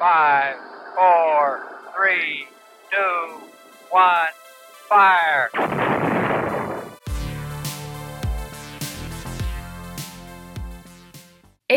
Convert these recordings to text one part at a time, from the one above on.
Five, four, three, two, one, fire.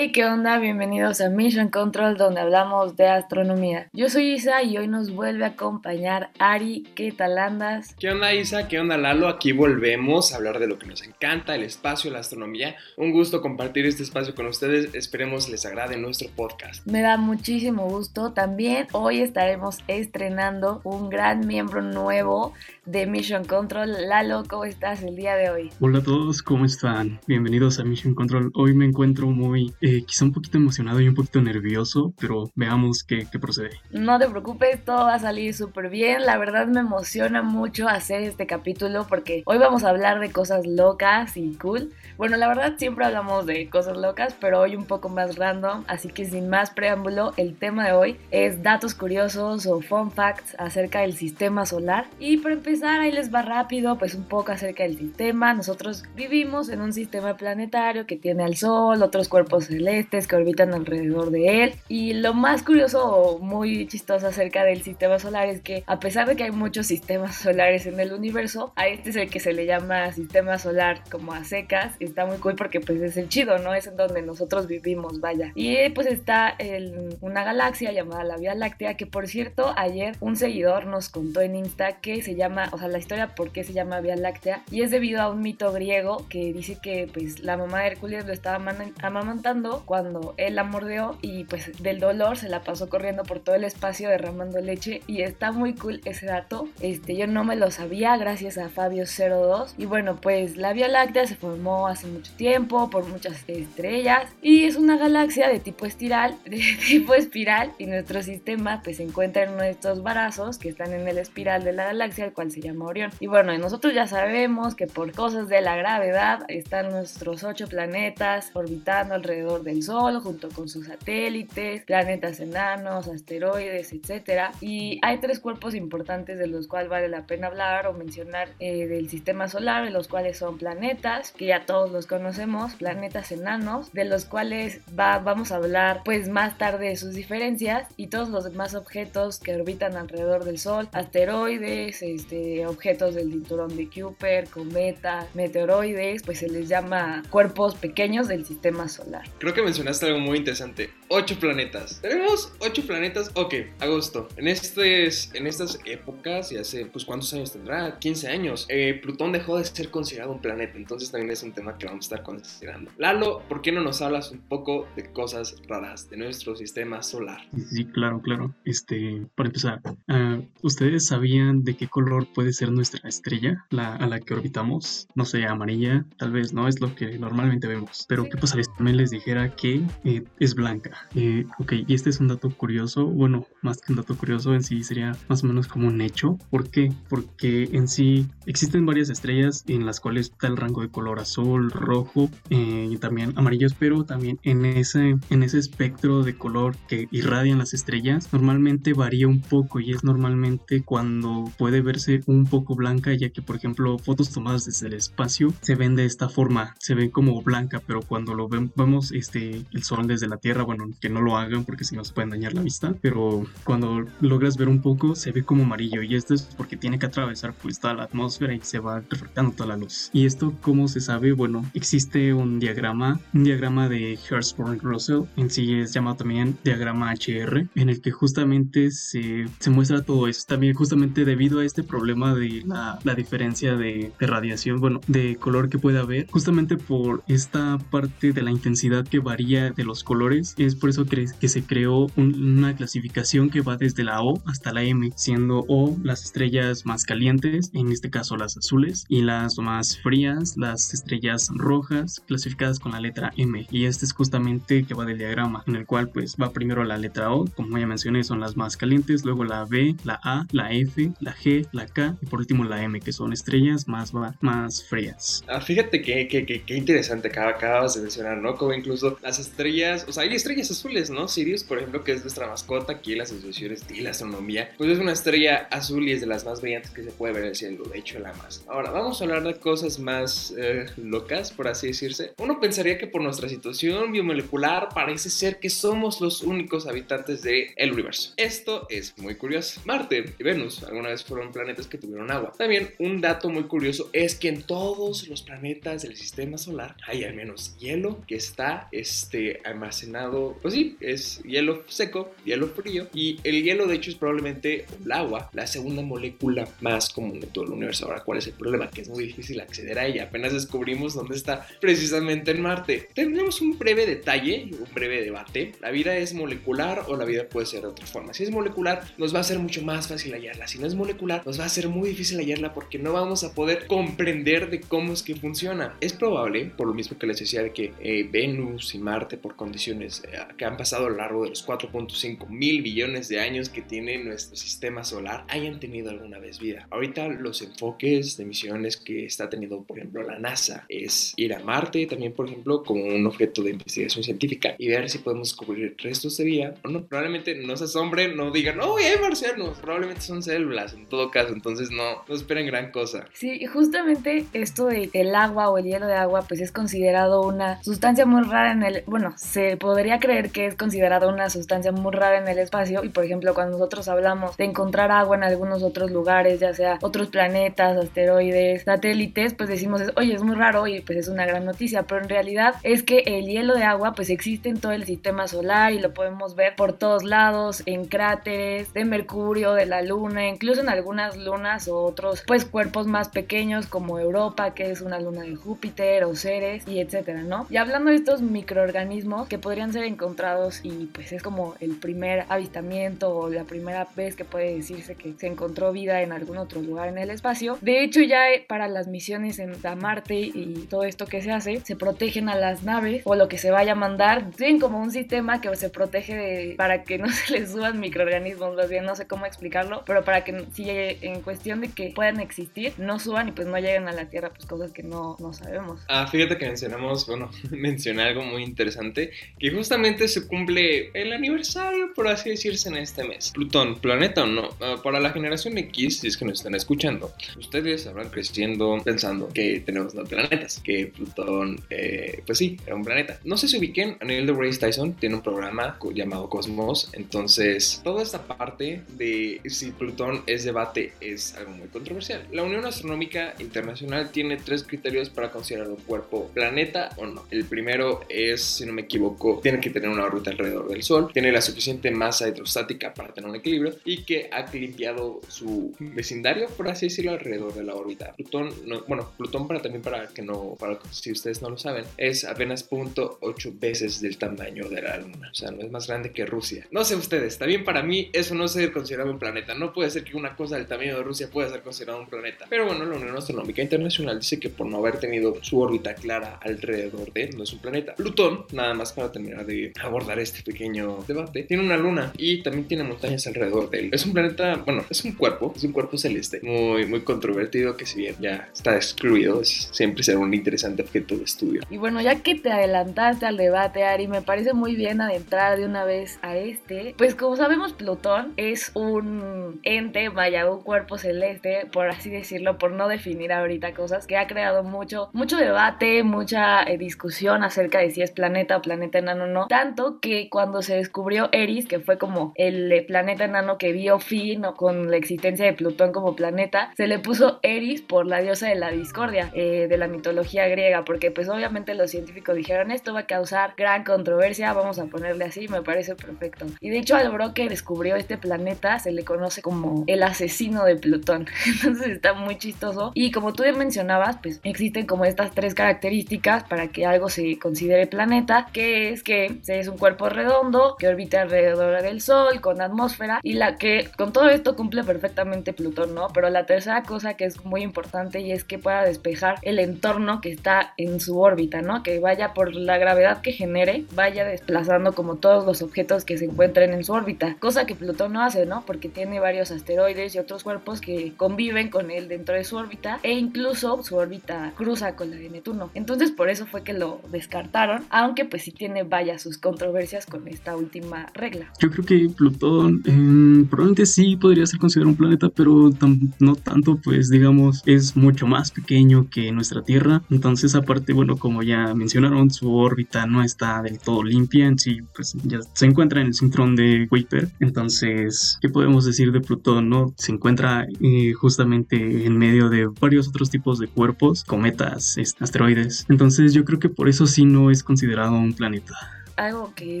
Hey, ¿qué onda? Bienvenidos a Mission Control donde hablamos de astronomía. Yo soy Isa y hoy nos vuelve a acompañar Ari. ¿Qué tal andas? ¿Qué onda Isa? ¿Qué onda Lalo? Aquí volvemos a hablar de lo que nos encanta, el espacio, la astronomía. Un gusto compartir este espacio con ustedes. Esperemos les agrade nuestro podcast. Me da muchísimo gusto. También hoy estaremos estrenando un gran miembro nuevo de Mission Control. Lalo, ¿cómo estás el día de hoy? Hola a todos, ¿cómo están? Bienvenidos a Mission Control. Hoy me encuentro muy eh, quizá un poquito emocionado y un poquito nervioso, pero veamos qué, qué procede. No te preocupes, todo va a salir súper bien. La verdad me emociona mucho hacer este capítulo porque hoy vamos a hablar de cosas locas y cool. Bueno, la verdad siempre hablamos de cosas locas, pero hoy un poco más random, así que sin más preámbulo, el tema de hoy es datos curiosos o fun facts acerca del sistema solar. Y para empezar, ahí les va rápido, pues un poco acerca del sistema. Nosotros vivimos en un sistema planetario que tiene al Sol, otros cuerpos celestes que orbitan alrededor de él. Y lo más curioso o muy chistoso acerca del sistema solar es que a pesar de que hay muchos sistemas solares en el universo, a este es el que se le llama sistema solar como a secas. Está muy cool porque pues es el chido, ¿no? Es en donde nosotros vivimos, vaya. Y pues está en una galaxia llamada la Vía Láctea, que por cierto ayer un seguidor nos contó en Insta que se llama, o sea, la historia por qué se llama Vía Láctea, y es debido a un mito griego que dice que pues la mamá de Hércules lo estaba amamantando cuando él la mordió y pues del dolor se la pasó corriendo por todo el espacio derramando leche y está muy cool ese dato. Este, yo no me lo sabía gracias a Fabio02 y bueno, pues la Vía Láctea se formó hace mucho tiempo por muchas estrellas y es una galaxia de tipo espiral, de tipo espiral y nuestro sistema pues se encuentra en uno de estos barazos que están en el espiral de la galaxia, el cual se llama Orión. Y bueno, nosotros ya sabemos que por cosas de la gravedad están nuestros ocho planetas orbitando alrededor del Sol junto con sus satélites, planetas enanos, asteroides, etc. Y hay tres cuerpos importantes de los cuales vale la pena hablar o mencionar eh, del sistema solar, de los cuales son planetas, que ya todos los conocemos, planetas enanos, de los cuales va, vamos a hablar pues más tarde de sus diferencias y todos los demás objetos que orbitan alrededor del Sol, asteroides, este, objetos del cinturón de Kuiper, cometas, meteoroides, pues se les llama cuerpos pequeños del sistema solar. Creo que mencionaste algo muy interesante. Ocho planetas. Tenemos ocho planetas. Ok, agosto. En, estes, en estas épocas, y hace, pues, ¿cuántos años tendrá? 15 años. Eh, Plutón dejó de ser considerado un planeta. Entonces también es un tema que vamos a estar considerando. Lalo, ¿por qué no nos hablas un poco de cosas raras de nuestro sistema solar? Sí, claro, claro. Este, para empezar, ah, ¿ustedes sabían de qué color puede ser nuestra estrella la, a la que orbitamos? No sé, amarilla, tal vez, no es lo que normalmente vemos. Pero, ¿qué pasaría si también les dije que eh, es blanca. Eh, ok, y este es un dato curioso, bueno, más que un dato curioso en sí sería más o menos como un hecho. ¿Por qué? Porque en sí existen varias estrellas en las cuales está el rango de color azul, rojo eh, y también amarillos, pero también en ese, en ese espectro de color que irradian las estrellas normalmente varía un poco y es normalmente cuando puede verse un poco blanca, ya que por ejemplo fotos tomadas desde el espacio se ven de esta forma, se ven como blanca, pero cuando lo vemos este, el sol desde la Tierra, bueno, que no lo hagan porque si no se pueden dañar la vista, pero cuando logras ver un poco se ve como amarillo y esto es porque tiene que atravesar pues toda la atmósfera y se va reflectando toda la luz. Y esto, ¿cómo se sabe? Bueno, existe un diagrama, un diagrama de Hertzsprung-Russell, en sí es llamado también diagrama HR, en el que justamente se, se muestra todo eso. También justamente debido a este problema de la, diferencia de, radiación, bueno, de color que puede haber, justamente por esta parte de la intensidad que varía de los colores. Es por eso que, se creó una clasificación que va desde la O hasta la M, siendo O las estrellas más calientes, en este caso las azules, y las más frías, las estrellas rojas, clasificadas con la letra M. Y este es justamente que va del diagrama, en el cual pues va primero la letra O, como ya mencioné, son las más calientes, luego la B, la A, la F, la G, la K y por último la M, que son estrellas más, más frías. Ah, fíjate que, que, que, interesante acabas de mencionar, ¿no? Como incluso incluso las estrellas, o sea, hay estrellas azules, ¿no? Sirius, por ejemplo, que es nuestra mascota aquí en las asociaciones de la astronomía, pues es una estrella azul y es de las más brillantes que se puede ver en el cielo, de hecho la más. Ahora, vamos a hablar de cosas más eh, locas, por así decirse. Uno pensaría que por nuestra situación biomolecular parece ser que somos los únicos habitantes del el universo. Esto es muy curioso. Marte y Venus alguna vez fueron planetas que tuvieron agua. También un dato muy curioso es que en todos los planetas del sistema solar hay al menos hielo que está este, almacenado, pues sí, es hielo seco, hielo frío y el hielo de hecho es probablemente el agua, la segunda molécula más común de todo el universo. Ahora, ¿cuál es el problema? Que es muy difícil acceder a ella. Apenas descubrimos dónde está precisamente en Marte. Tenemos un breve detalle, un breve debate. ¿La vida es molecular o la vida puede ser de otra forma? Si es molecular, nos va a ser mucho más fácil hallarla. Si no es molecular, nos va a ser muy difícil hallarla porque no vamos a poder comprender de cómo es que funciona. Es probable, por lo mismo que les decía, de que eh, Venus y Marte, por condiciones eh, que han pasado a lo largo de los 4.5 mil billones de años que tiene nuestro sistema solar, hayan tenido alguna vez vida. Ahorita los enfoques de misiones que está teniendo, por ejemplo, la NASA es ir a Marte, también, por ejemplo, como un objeto de investigación científica y ver si podemos descubrir restos de vida o no. Probablemente no se asombren, no digan, oh, hay marcianos. Probablemente son células en todo caso, entonces no, no esperen gran cosa. Sí, justamente esto de el agua o el hielo de agua, pues es considerado una sustancia muy rara en el, bueno, se podría creer que es considerado una sustancia muy rara en el espacio y por ejemplo cuando nosotros hablamos de encontrar agua en algunos otros lugares, ya sea otros planetas, asteroides, satélites, pues decimos, oye, es muy raro y pues es una gran noticia, pero en realidad es que el hielo de agua pues existe en todo el sistema solar y lo podemos ver por todos lados, en cráteres de Mercurio, de la Luna, incluso en algunas lunas o otros pues cuerpos más pequeños como Europa, que es una luna de Júpiter o Ceres y etcétera, ¿no? Y hablando de estos microorganismos que podrían ser encontrados y pues es como el primer avistamiento o la primera vez que puede decirse que se encontró vida en algún otro lugar en el espacio. De hecho ya para las misiones en Marte y todo esto que se hace, se protegen a las naves o lo que se vaya a mandar. Tienen como un sistema que se protege de, para que no se les suban microorganismos, más bien no sé cómo explicarlo, pero para que si en cuestión de que puedan existir, no suban y pues no lleguen a la Tierra, pues cosas que no, no sabemos. Ah, fíjate que mencionamos, bueno, mencioné algo muy interesante, que justamente se cumple el aniversario, por así decirse, en este mes. Plutón, planeta o no, ah, para la generación X, si es que nos están escuchando, ustedes habrán creciendo pensando que tenemos dos planetas, que Plutón, eh, pues sí, era un planeta. No sé si ubiquen, a nivel de Ray Tyson tiene un programa llamado Cosmos, entonces toda esta parte de si Plutón es debate es algo muy controversial. La Unión Astronómica Internacional tiene tres criterios para considerar un cuerpo planeta o no. El primero es, si no me equivoco, tiene que tener una órbita alrededor del Sol, tiene la suficiente masa hidrostática para tener un equilibrio y que ha limpiado su vecindario, por así decirlo, alrededor de la órbita. Plutón, no, bueno, Plutón para también para que no, para si ustedes no lo saben, es apenas 0.8 veces del tamaño de la Luna. O sea, no es más grande que Rusia. No sé ustedes, también para mí eso no ser considerado un planeta. No puede ser que una cosa del tamaño Rusia pueda ser considerado un planeta. Pero bueno, la Unión Astronómica Internacional dice que por no haber tenido su órbita clara alrededor de él, no es un planeta. Plutón, nada más para terminar de abordar este pequeño debate, tiene una luna y también tiene montañas alrededor de él. Es un planeta, bueno, es un cuerpo, es un cuerpo celeste, muy, muy controvertido que si bien ya está excluido, siempre será un interesante objeto de estudio. Y bueno, ya que te adelantaste al debate, Ari, me parece muy bien adentrar de una vez a este. Pues como sabemos, Plutón es un ente, vaya, un cuerpo celeste, por así decirlo, por no definir ahorita cosas, que ha creado mucho, mucho debate, mucha eh, discusión acerca de si es planeta o planeta enano o no. Tanto que cuando se descubrió Eris, que fue como el eh, planeta enano que dio fin con la existencia de Plutón como planeta, se le puso Eris por la diosa de la discordia eh, de la mitología griega, porque pues obviamente los científicos dijeron esto va a causar gran controversia, vamos a ponerle así, me parece perfecto. Y de hecho al bro que descubrió este planeta se le conoce como el asesino de Plutón, entonces está muy chistoso. Y como tú ya mencionabas, pues existen como estas tres características para que algo se considere planeta, que es que es un cuerpo redondo, que orbita alrededor del Sol, con atmósfera, y la que con todo esto cumple perfectamente Plutón, ¿no? Pero la tercera cosa que es muy importante y es que pueda despejar el entorno que está en su órbita, ¿no? Que vaya por la gravedad que genere, vaya desplazando como todos los objetos que se encuentren en su órbita, cosa que Plutón no hace, ¿no? Porque tiene varios asteroides y otros cuerpos que conviven con él dentro de su órbita e incluso su órbita cruza con la de Neptuno. Entonces por eso fue que lo descartaron aunque pues sí tiene vaya sus controversias con esta última regla. Yo creo que Plutón em, probablemente sí podría ser considerado un planeta, pero no tanto, pues digamos, es mucho más pequeño que nuestra Tierra. Entonces, aparte, bueno, como ya mencionaron, su órbita no está del todo limpia en sí, pues ya se encuentra en el cinturón de Kuiper. Entonces, ¿qué podemos decir de Plutón? No se encuentra eh, justamente en medio de varios otros tipos de cuerpos, cometas, asteroides. Entonces, yo creo que por eso sí no es considerado un planeta algo que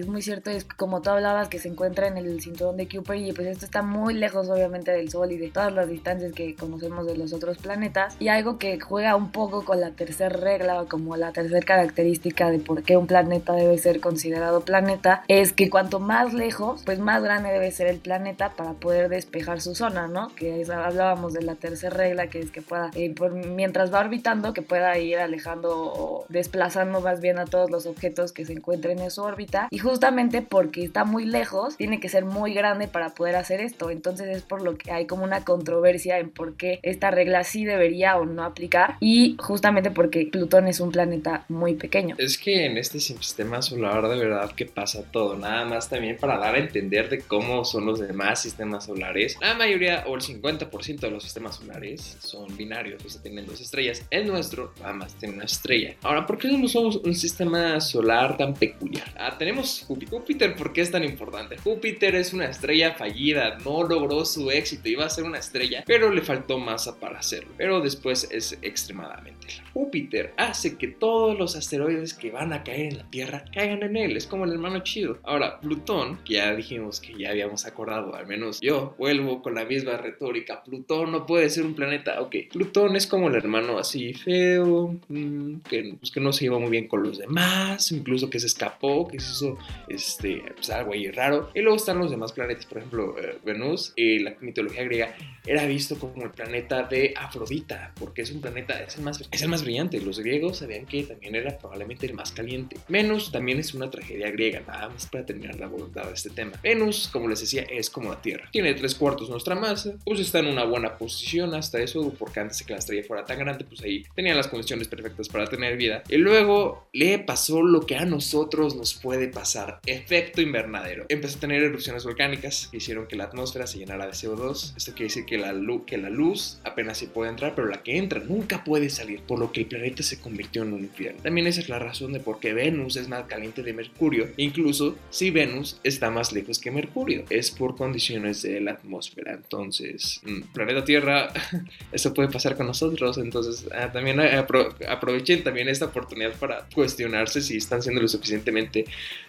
es muy cierto es como tú hablabas que se encuentra en el cinturón de Kuiper y pues esto está muy lejos obviamente del Sol y de todas las distancias que conocemos de los otros planetas y algo que juega un poco con la tercera regla o como la tercera característica de por qué un planeta debe ser considerado planeta es que cuanto más lejos pues más grande debe ser el planeta para poder despejar su zona, ¿no? Que hablábamos de la tercera regla que es que pueda eh, por, mientras va orbitando que pueda ir alejando o desplazando más bien a todos los objetos que se encuentren en su y justamente porque está muy lejos tiene que ser muy grande para poder hacer esto. Entonces es por lo que hay como una controversia en por qué esta regla sí debería o no aplicar y justamente porque Plutón es un planeta muy pequeño. Es que en este sistema solar de verdad que pasa todo, nada más también para dar a entender de cómo son los demás sistemas solares. La mayoría o el 50% de los sistemas solares son binarios, o sea, tienen dos estrellas. El nuestro nada más tiene una estrella. Ahora, ¿por qué no somos un sistema solar tan peculiar? Ah, tenemos Júpiter. ¿por qué es tan importante? Júpiter es una estrella fallida, no logró su éxito, iba a ser una estrella, pero le faltó masa para hacerlo. Pero después es extremadamente Júpiter hace que todos los asteroides que van a caer en la Tierra caigan en él, es como el hermano chido. Ahora, Plutón, que ya dijimos que ya habíamos acordado, al menos yo vuelvo con la misma retórica, Plutón no puede ser un planeta, ok, Plutón es como el hermano así feo, mm, que, pues, que no se lleva muy bien con los demás, incluso que se escapó, que se hizo este, pues, algo ahí raro. Y luego están los demás planetas, por ejemplo, eh, Venus, y la mitología griega era visto como el planeta de Afrodita, porque es un planeta, es el más, es el más brillante. Los griegos sabían que también era probablemente el más caliente. Venus también es una tragedia griega, nada más para terminar la voluntad de este tema. Venus, como les decía, es como la Tierra. Tiene tres cuartos nuestra masa, pues está en una buena posición hasta eso, porque antes de que la estrella fuera tan grande, pues ahí tenía las condiciones perfectas para tener vida. Y luego le pasó lo que a nosotros nos puede pasar, efecto invernadero. Empezó a tener erupciones volcánicas que hicieron que la atmósfera se llenara de CO2. Esto quiere decir que la, luz, que la luz apenas se puede entrar, pero la que entra nunca puede salir, por lo que el planeta se convirtió en un infierno. También esa es la razón de por qué Venus es más caliente de Mercurio, incluso si Venus está más lejos que Mercurio. Es por condiciones de la atmósfera. Entonces, mm, planeta Tierra, eso puede pasar con nosotros. Entonces, ah, también aprovechen también esta oportunidad para cuestionarse si están siendo lo suficientemente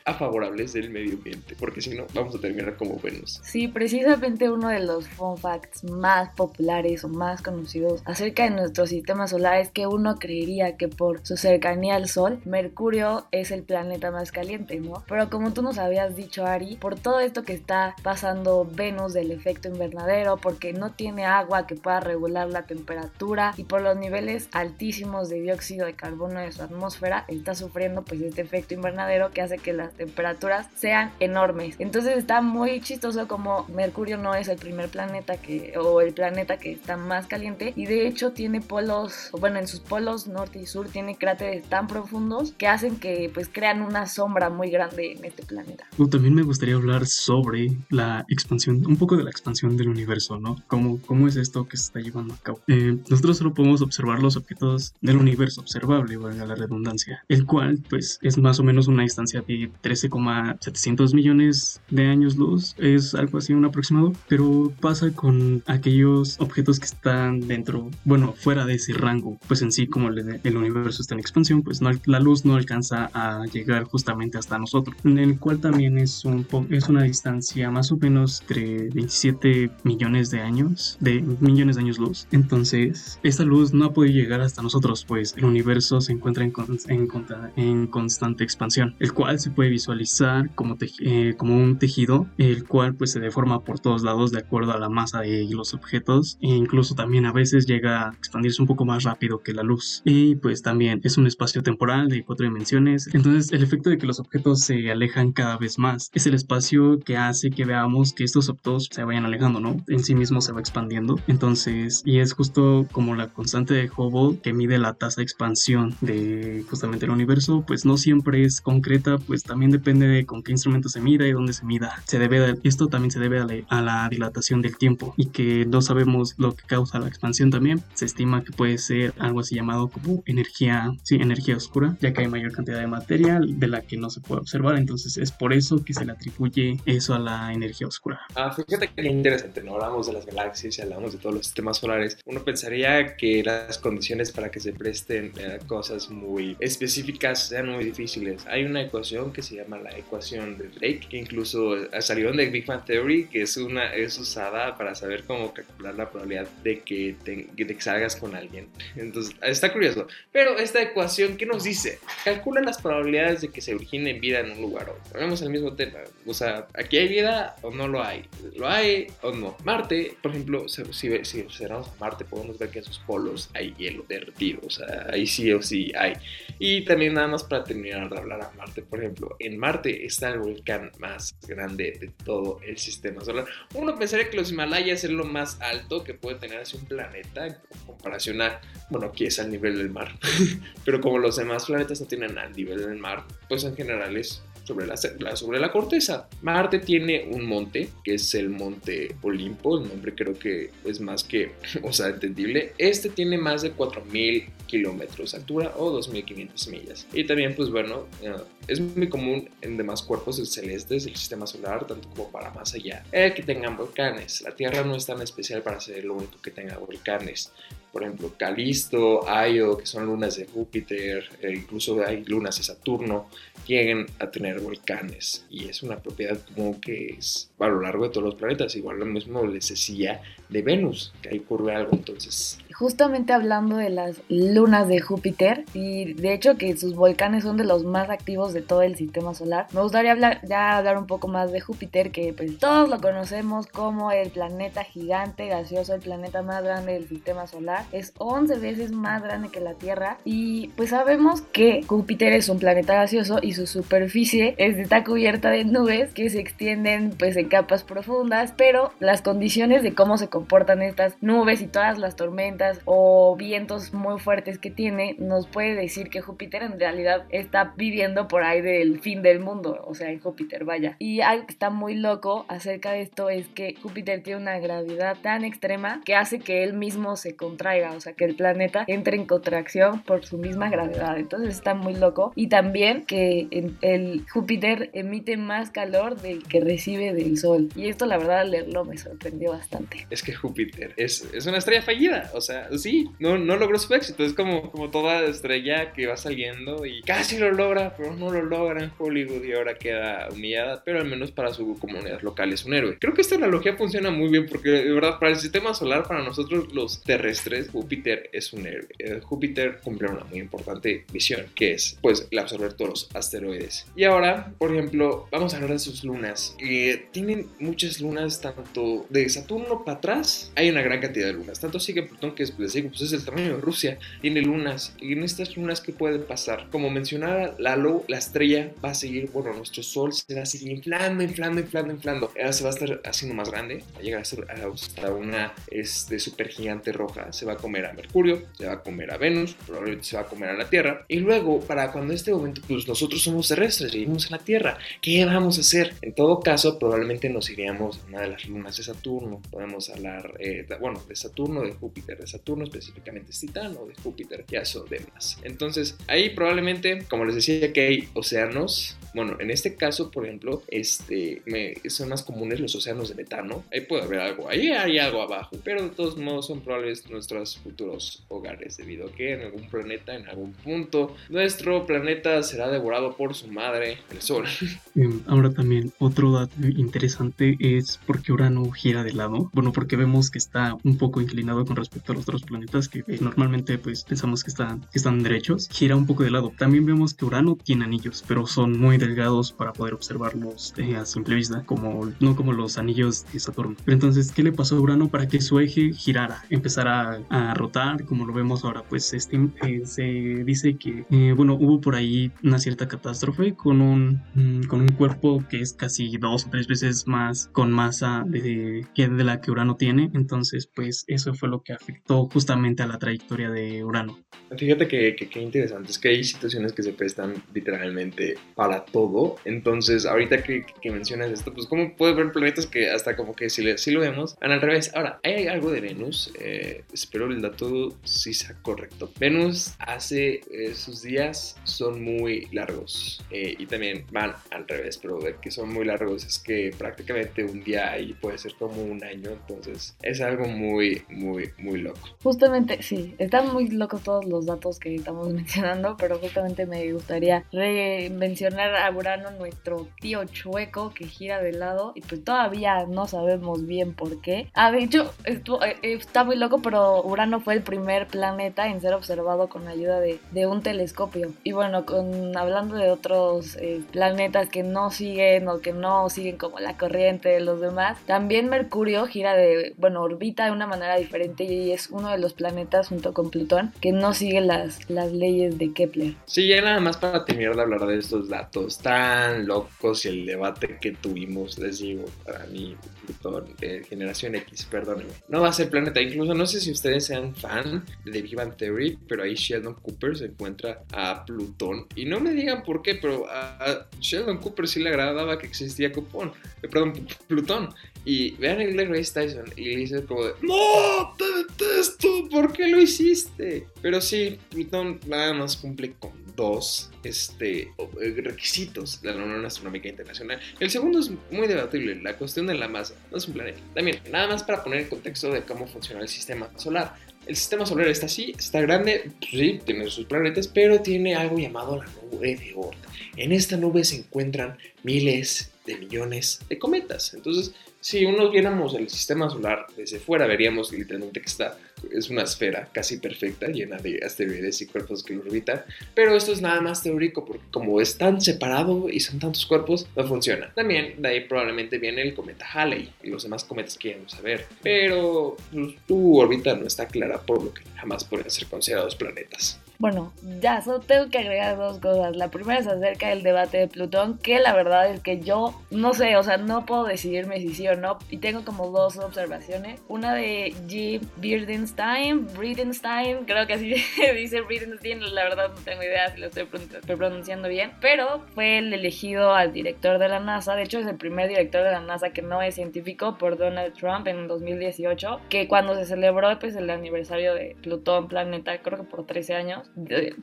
a favorables del medio ambiente, porque si no, vamos a terminar como Venus. Sí, precisamente uno de los fun facts más populares o más conocidos acerca de nuestro sistema solar es que uno creería que por su cercanía al Sol, Mercurio es el planeta más caliente, ¿no? Pero como tú nos habías dicho, Ari, por todo esto que está pasando Venus del efecto invernadero, porque no tiene agua que pueda regular la temperatura y por los niveles altísimos de dióxido de carbono de su atmósfera, está sufriendo pues este efecto invernadero que hace que las temperaturas sean enormes. Entonces está muy chistoso como Mercurio no es el primer planeta que o el planeta que está más caliente y de hecho tiene polos, bueno, en sus polos norte y sur tiene cráteres tan profundos que hacen que pues crean una sombra muy grande en este planeta. también me gustaría hablar sobre la expansión, un poco de la expansión del universo, ¿no? ¿Cómo, cómo es esto que se está llevando a cabo? Eh, nosotros solo podemos observar los objetos del universo observable, valga la redundancia, el cual pues es más o menos una distancia de 13,700 millones de años luz, es algo así un aproximado, pero pasa con aquellos objetos que están dentro, bueno, fuera de ese rango, pues en sí como el, el universo está en expansión, pues no, la luz no alcanza a llegar justamente hasta nosotros, en el cual también es, un es una distancia más o menos entre 27 millones de años, de millones de años luz, entonces esta luz no puede llegar hasta nosotros, pues el universo se encuentra en, en, en constante expansión, el cual cual se puede visualizar como, eh, como un tejido, el cual pues se deforma por todos lados de acuerdo a la masa de los objetos e incluso también a veces llega a expandirse un poco más rápido que la luz. Y pues también es un espacio temporal de cuatro dimensiones, entonces el efecto de que los objetos se alejan cada vez más es el espacio que hace que veamos que estos objetos se vayan alejando, ¿no? En sí mismo se va expandiendo. Entonces, y es justo como la constante de Hubble que mide la tasa de expansión de justamente el universo, pues no siempre es concreta, pues también depende de con qué instrumento se mida y dónde se mida. Se debe esto también se debe a la, a la dilatación del tiempo y que no sabemos lo que causa la expansión también. Se estima que puede ser algo así llamado como energía, sí, energía oscura, ya que hay mayor cantidad de materia de la que no se puede observar, entonces es por eso que se le atribuye eso a la energía oscura. Ah, fíjate que interesante, ¿no? Hablamos de las galaxias y hablamos de todos los sistemas solares. Uno pensaría que las condiciones para que se presten a cosas muy específicas sean muy difíciles. Hay una ecuación que se llama la ecuación de Drake, incluso salió de Big Bang Theory, que es, una, es usada para saber cómo calcular la probabilidad de que, te, que salgas con alguien. Entonces, está curioso. Pero esta ecuación, ¿qué nos dice? Calcula las probabilidades de que se origine vida en un lugar. Vemos el mismo tema. O sea, ¿aquí hay vida o no lo hay? ¿Lo hay o no? Marte, por ejemplo, si, si observamos a Marte, podemos ver que en sus polos hay hielo derretido. O sea, ahí sí o sí hay. Y también nada más para terminar de hablar a Marte, por ejemplo, en Marte está el volcán más grande de todo el sistema solar. Uno pensaría que los Himalayas es lo más alto que puede tener así un planeta en comparación a, bueno, aquí es al nivel del mar, pero como los demás planetas no tienen al nivel del mar, pues en general es sobre la, sobre la corteza. Marte tiene un monte, que es el monte Olimpo, el nombre creo que es más que, o sea, entendible. Este tiene más de 4.000 kilómetros de altura o 2.500 millas. Y también, pues bueno, eh, es muy común en demás cuerpos celestes del sistema solar, tanto como para más allá, eh, que tengan volcanes. La Tierra no es tan especial para ser lo único que tenga volcanes por ejemplo, Calisto, Io, que son lunas de Júpiter, e incluso hay lunas de Saturno, llegan a tener volcanes. Y es una propiedad como que es a lo largo de todos los planetas. Igual lo mismo les decía de Venus, que ahí ocurre algo. Entonces, justamente hablando de las lunas de Júpiter y de hecho que sus volcanes son de los más activos de todo el sistema solar. Me gustaría hablar, ya hablar un poco más de Júpiter que pues todos lo conocemos como el planeta gigante gaseoso, el planeta más grande del sistema solar. Es 11 veces más grande que la Tierra y pues sabemos que Júpiter es un planeta gaseoso y su superficie está cubierta de nubes que se extienden pues en capas profundas, pero las condiciones de cómo se comportan estas nubes y todas las tormentas o vientos muy fuertes que tiene, nos puede decir que Júpiter en realidad está viviendo por ahí del fin del mundo, o sea, en Júpiter, vaya. Y algo que está muy loco acerca de esto es que Júpiter tiene una gravedad tan extrema que hace que él mismo se contraiga, o sea, que el planeta entre en contracción por su misma gravedad. Entonces está muy loco. Y también que el Júpiter emite más calor del que recibe del Sol. Y esto, la verdad, al leerlo me sorprendió bastante. Es que Júpiter es, es una estrella fallida, o sea, sí, no, no logró su éxito. Es como, como toda estrella que va saliendo y casi lo logra, pero no lo logra en Hollywood y ahora queda humillada, pero al menos para su comunidad local es un héroe. Creo que esta analogía funciona muy bien porque de verdad para el sistema solar, para nosotros los terrestres, Júpiter es un héroe. Eh, Júpiter cumple una muy importante misión, que es pues el absorber todos los asteroides. Y ahora, por ejemplo, vamos a hablar de sus lunas. Eh, tienen muchas lunas, tanto de Saturno para atrás, hay una gran cantidad de lunas. Tanto sigue Plutón es les digo, pues es el tamaño de Rusia, tiene lunas, y en estas lunas, ¿qué puede pasar? Como mencionaba Lalo, la estrella va a seguir, bueno, nuestro Sol se va a seguir inflando, inflando, inflando, inflando, ahora se va a estar haciendo más grande, va a llegar a ser hasta una este, supergigante roja, se va a comer a Mercurio, se va a comer a Venus, probablemente se va a comer a la Tierra, y luego, para cuando este momento, pues nosotros somos terrestres, vivimos en la Tierra, ¿qué vamos a hacer? En todo caso, probablemente nos iríamos a una de las lunas de Saturno, podemos hablar, eh, bueno, de Saturno, de Júpiter, de Saturno, específicamente es Titán o de Júpiter, ya son demás. Entonces, ahí probablemente, como les decía, que hay océanos. Bueno, en este caso, por ejemplo, este, son más comunes los océanos de metano. Ahí puede haber algo, ahí hay algo abajo, pero de todos modos son probables nuestros futuros hogares, debido a que en algún planeta, en algún punto, nuestro planeta será devorado por su madre, el Sol. Em, ahora también, otro dato interesante es por qué Urano gira de lado. Bueno, porque vemos que está un poco inclinado con respecto a los otros planetas que eh, normalmente pues pensamos que están, que están derechos, gira un poco de lado. También vemos que Urano tiene anillos, pero son muy delgados para poder observarlos eh, a simple vista, como, no como los anillos de Saturno. Pero entonces, ¿qué le pasó a Urano para que su eje girara, empezara a, rotar, como lo vemos ahora? Pues este, eh, se dice que, bueno, hubo por ahí una cierta catástrofe con un, mm, con un cuerpo que es casi dos o tres veces más con masa de, de la que Urano tiene. Entonces, pues eso fue lo que afectó justamente a la trayectoria de Urano. Fíjate que, que, interesante, es que hay situaciones que se prestan literalmente para todo. Entonces, ahorita que, que mencionas esto, pues cómo puede ver planetas que hasta como que si, si lo vemos, van al revés. Ahora, hay algo de Venus, eh, espero el dato sí sea correcto. Venus hace eh, sus días son muy largos eh, y también van al revés, pero de que son muy largos es que prácticamente un día ahí puede ser como un año, entonces es algo muy, muy, muy loco. Justamente, sí, están muy locos todos los datos que estamos mencionando, pero justamente me gustaría mencionar a Urano, nuestro tío chueco que gira de lado y pues todavía no sabemos bien por qué. Ah, de hecho, eh, está muy loco, pero Urano fue el primer planeta en ser observado con ayuda de, de un telescopio. Y bueno, con, hablando de otros eh, planetas que no siguen o que no siguen como la corriente de los demás, también Mercurio gira de, bueno, orbita de una manera diferente y es uno de los planetas junto con Plutón que no sigue las, las leyes de Kepler. Sí, ya nada más para terminar de hablar de estos datos tan locos y el debate que tuvimos, les digo, para mí, Plutón, generación X, perdónenme, no va a ser planeta. Incluso no sé si ustedes sean fan de Big Bang Theory, pero ahí Sheldon Cooper se encuentra a Plutón. Y no me digan por qué, pero a Sheldon Cooper sí le agradaba que existía Cupón, eh, perdón, Plutón. Y vean el de Grace Tyson y le dice como de, no, te detesto, ¿por qué lo hiciste? Pero sí, Plutón nada más cumple con dos este, eh, requisitos de la Unión Astronómica Internacional. El segundo es muy debatible, la cuestión de la masa, no es un planeta. También, nada más para poner en contexto de cómo funciona el sistema solar. El sistema solar está así, está grande, sí, tiene sus planetas, pero tiene algo llamado la nube de Oort. En esta nube se encuentran miles de millones de cometas. Entonces, si uno viéramos el sistema solar desde fuera, veríamos literalmente que está, es una esfera casi perfecta, llena de asteroides y cuerpos que lo orbitan. Pero esto es nada más teórico, porque como es tan separado y son tantos cuerpos, no funciona. También de ahí probablemente viene el cometa Halley y los demás cometas que a saber. Pero pues, tu órbita no está clara, por lo que jamás pueden ser considerados planetas. Bueno, ya, solo tengo que agregar dos cosas. La primera es acerca del debate de Plutón, que la verdad es que yo no sé, o sea, no puedo decidirme si sí o no. Y tengo como dos observaciones. Una de G. Birdenstein, Bridenstein, creo que así dice Bridenstein, la verdad no tengo idea si lo estoy pronunciando bien. Pero fue el elegido al director de la NASA. De hecho, es el primer director de la NASA que no es científico por Donald Trump en 2018. Que cuando se celebró pues, el aniversario de Plutón, planeta, creo que por 13 años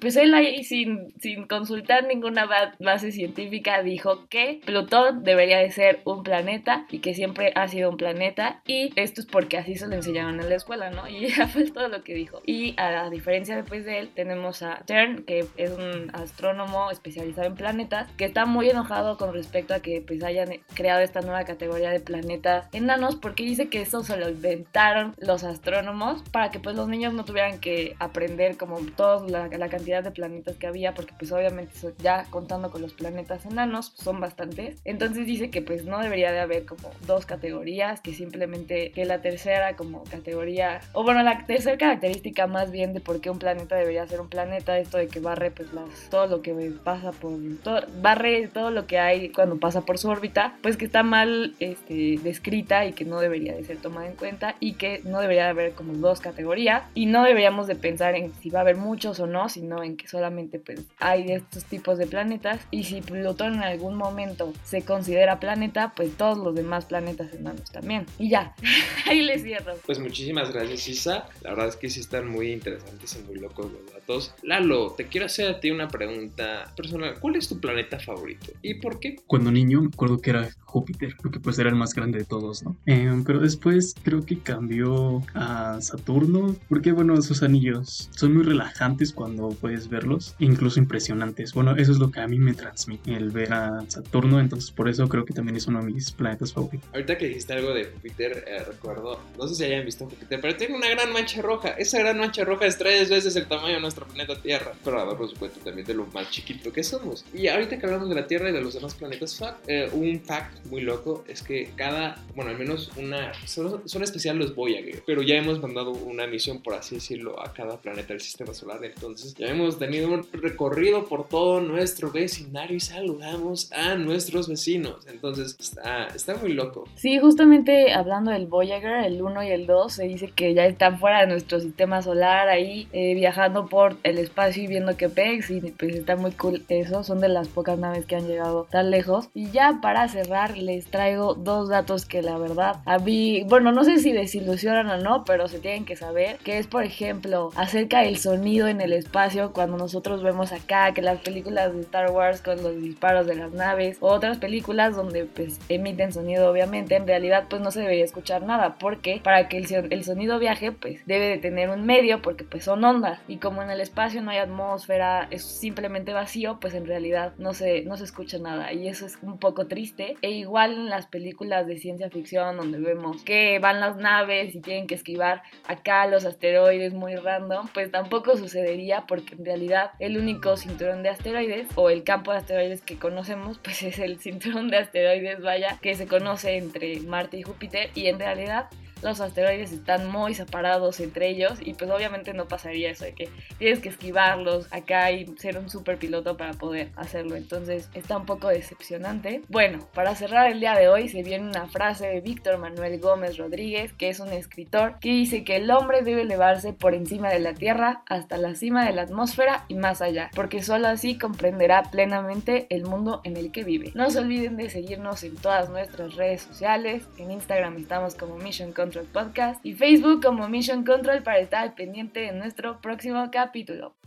pues él ahí sin, sin consultar ninguna base científica dijo que Plutón debería de ser un planeta y que siempre ha sido un planeta y esto es porque así se lo enseñaron en la escuela, ¿no? Y ya fue todo lo que dijo. Y a diferencia después de él tenemos a Stern, que es un astrónomo especializado en planetas, que está muy enojado con respecto a que pues hayan creado esta nueva categoría de planetas enanos porque dice que eso se lo inventaron los astrónomos para que pues los niños no tuvieran que aprender como todos la, cantidad de planetas que había, porque pues obviamente ya contando con los planetas enanos, pues, son bastantes. Entonces dice que pues no debería de haber como dos categorías, que simplemente que la tercera como categoría, o bueno, la tercera característica más bien de por qué un planeta debería ser un planeta, esto de que barre pues las, todo lo que pasa por, todo, barre todo lo que hay cuando pasa por su órbita, pues que está mal este, descrita y que no debería de ser tomada en cuenta y que no debería de haber como dos categorías y no deberíamos de pensar en si va a haber muchos o no, sino en que solamente pues, hay estos tipos de planetas y si Plutón en algún momento se considera planeta, pues todos los demás planetas enanos también. Y ya, ahí les cierro. Pues muchísimas gracias Isa, la verdad es que sí están muy interesantes y muy locos los datos. Lalo, te quiero hacer a ti una pregunta personal, ¿cuál es tu planeta favorito y por qué? Cuando niño me acuerdo que era Júpiter, porque pues era el más grande de todos, ¿no? Em, pero después creo que cambió a Saturno, porque bueno, sus anillos son muy relajantes cuando puedes verlos, incluso impresionantes. Bueno, eso es lo que a mí me transmite el ver a Saturno, entonces por eso creo que también es uno de mis planetas favoritos. Ahorita que dijiste algo de Júpiter, eh, recuerdo, no sé si hayan visto Júpiter, pero tiene una gran mancha roja. Esa gran mancha roja es tres veces el tamaño de nuestro planeta Tierra. Pero a por supuesto también de lo más chiquito que somos. Y ahorita que hablamos de la Tierra y de los demás planetas, eh, un fact muy loco es que cada, bueno, al menos una, son, son especial los Voyager, pero ya hemos mandado una misión, por así decirlo, a cada planeta del sistema solar. Entonces ya hemos tenido un recorrido por todo nuestro vecindario y saludamos a nuestros vecinos. Entonces está, está muy loco. Sí, justamente hablando del Voyager, el 1 y el 2, se dice que ya están fuera de nuestro sistema solar, ahí eh, viajando por el espacio y viendo que pex y pues está muy cool eso, son de las pocas naves que han llegado tan lejos. Y ya para cerrar les traigo dos datos que la verdad a mí, bueno, no sé si desilusionan o no, pero se tienen que saber, que es por ejemplo acerca del sonido en el espacio cuando nosotros vemos acá que las películas de Star Wars con los disparos de las naves, o otras películas donde pues emiten sonido obviamente, en realidad pues no se debería escuchar nada, porque para que el, el sonido viaje pues debe de tener un medio porque pues son ondas y como en el espacio no hay atmósfera, es simplemente vacío, pues en realidad no se, no se escucha nada y eso es un poco triste. E igual en las películas de ciencia ficción donde vemos que van las naves y tienen que esquivar acá los asteroides muy random, pues tampoco porque en realidad el único cinturón de asteroides o el campo de asteroides que conocemos pues es el cinturón de asteroides, vaya, que se conoce entre Marte y Júpiter y en realidad los asteroides están muy separados entre ellos y pues obviamente no pasaría eso de que tienes que esquivarlos acá y ser un super piloto para poder hacerlo. Entonces está un poco decepcionante. Bueno, para cerrar el día de hoy se viene una frase de Víctor Manuel Gómez Rodríguez, que es un escritor, que dice que el hombre debe elevarse por encima de la Tierra hasta la cima de la atmósfera y más allá, porque solo así comprenderá plenamente el mundo en el que vive. No se olviden de seguirnos en todas nuestras redes sociales. En Instagram estamos como Mission Control Podcast y Facebook como Mission Control para estar pendiente de nuestro próximo capítulo.